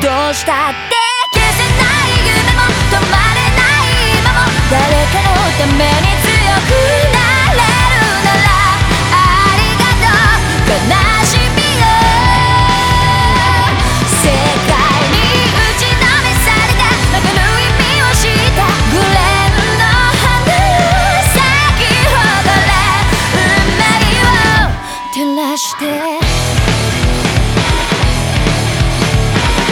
どうしたって消せない夢も止まれない今も誰かのために強くなれるならありがとう。悲しみを世界に打ちのめされた。曲の意味を知ったグレンの花咲き誇れ運命を照らして。